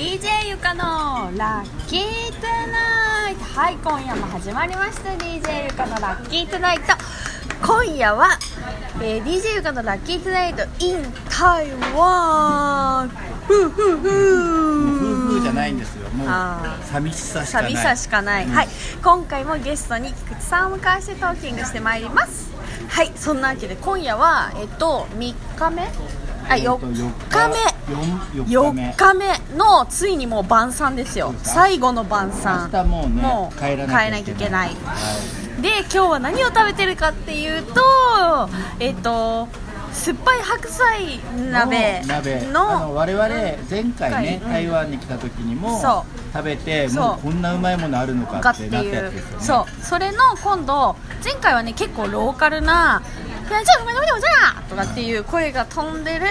DJ ゆかのラッキートゥナイト。はい今夜も始まりました。DJ ゆかのラッキートゥナイト。今夜は、えー、DJ ゆかのラッキートゥナイト in 台湾ふうふう。ふうじゃないんですよ。もう寂しさしかない。寂しさしかない、うん。はい今回もゲストに菊池さんを迎えしてトーキングしてまいります。はいそんなわけで今夜はえっと3日目？あ4日目4 4日目。日目のついにもう晩餐ですよ。最後の晩餐。明日もうねもう帰らなきゃいけない。帰らなきゃいで今日は何を食べてるかっていうとえっと酸っぱい白菜鍋の我々前回ね、うん。台湾に来た時にもそ食べてもうこんなうまいものあるのかかってなったいうやつですよね。そう。それの今度前回はね結構ローカルな「いやじゃあごめんごめんごめんじゃあ!」とかっていう声が飛んでる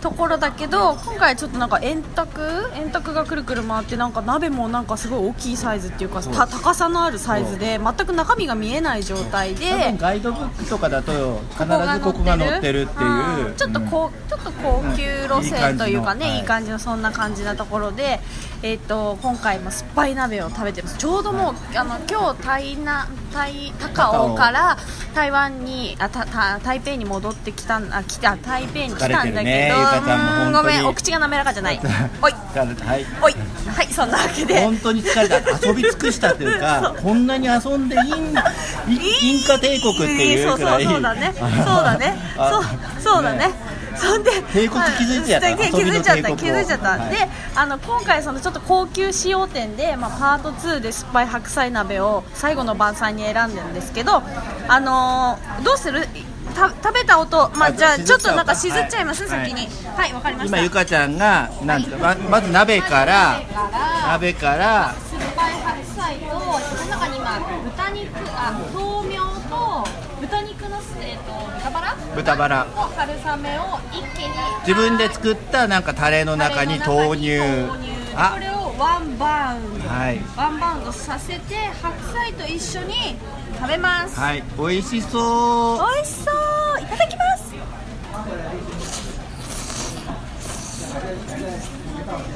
ところだけど今回ちょっとなんか円卓円卓がくるくる回ってなんか鍋もなんかすごい大きいサイズっていうか高さのあるサイズで全く中身が見えない状態でガイドブックとかだと必ずここが載ってる。っていう。うん。ちょっとこう、ちょっと高級路線というかね、うんいい感じのそんな感じなところで、えっ、と今回も酸っぱい鍋を食べてます。ちょうどもう、あの今日台南台高尾から台湾にあたた台北に戻ってきたんあ来た台北に来たんだけど、ねごめんお口が滑らかじゃない。おい。はい。おい。はいそんなわけで。本当に疲れた。遊び尽くしたっていうか こんなに遊んでインイインカ帝国っていうくらい。そうそうそうだね。そうだね。あそうそうだねそんで帝国気づいちゃった。はい気づいちゃった気づいちゃった、はい。であの今回そのちょっと高級使用店で、まあ、パート2で酸っぱい白菜鍋を最後の晩餐に選んでるんですけどあのーどうする？た食べた音、まあ、あじゃあちょっとなんかししずっちゃいます、はい。先に。はいわかりました。今ゆかちゃんがなんままず鍋から鍋から酸っぱい白菜とこの中に今豚肉あ豆苗とえー、と豚バラ豚バラ。と春雨を一気に自分で作ったなんかタレの中に投入あ。これをワンバウンド、はい。ワンバウンドさせて白菜と一緒に食べます、はい。美味しそう。美味しそう。いただきます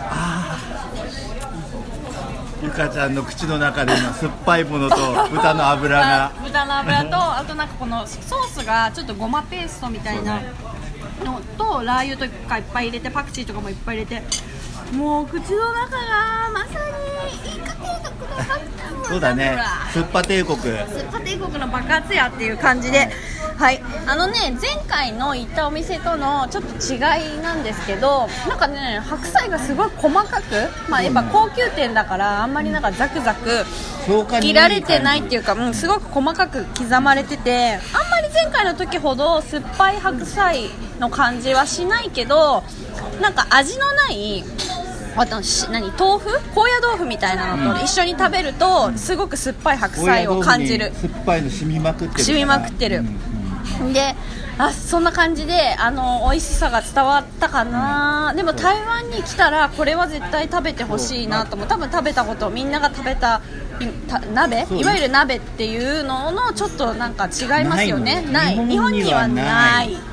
あゆかちゃんの口の中で今酸っぱいものと豚の脂が。豚の脂とあとなんかこのソースがちょっとごまペーストみたいなのとラー油とかいっぱい入れてパクチーとかもいっぱい入れて。もう口の中がまさにそうだね。酸っぱ帝国。スーパー帝国の爆発やっていう感じで、はい、あのね前回の行ったお店とのちょっと違いなんですけどなんかね白菜がすごい細かく、まあ、やっぱ高級店だからあんまりなんかザクザク切られてないっていうか、感うん、すごく細かく刻まれててあんまり前回の時ほど酸っぱい白菜の感じはしないけどなんか味のないあとし何豆腐？高野豆腐みたいなのと一緒に食べるとすごく酸っぱい白じ菜を感じる。酸っぱいの染みまくってる染みまくってる。であそんな感じであの美味しさが伝わったかな、でも台湾に来たらこれは絶対食べてほしいなと思う多分食べたことみんなが食べた鍋？いわゆる鍋っていうののちょっとなんか違いますよね。ないの。日本にはない。うん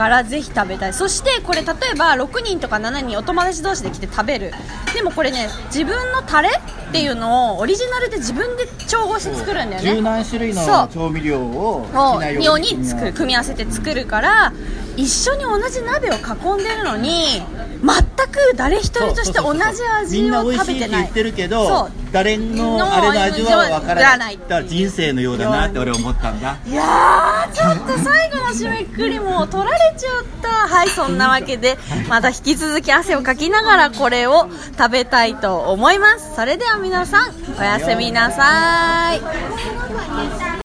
からぜひ食べたい。そしてこれ例えば6人とか7人お友達同士で来て食べる。でもこれね自分のタレっていうのをオリジナルで自分で調合して作るんだよね。十何種類の調味料を好きなをように作る組み合わせて作るから一緒に同じ鍋を囲んでるのに全く誰一人として同じ味みんなを美味しいって食べてない言ってるけそどう誰ののあれの味は分からわからないないだから人生のようだなって俺思ったんだ。いやーちょっと最後の締めくくりも取られちゃった。はいそんなわけでまた引き続き汗をかきながらこれを食べたいと思います。それでは皆さんおやすみなさい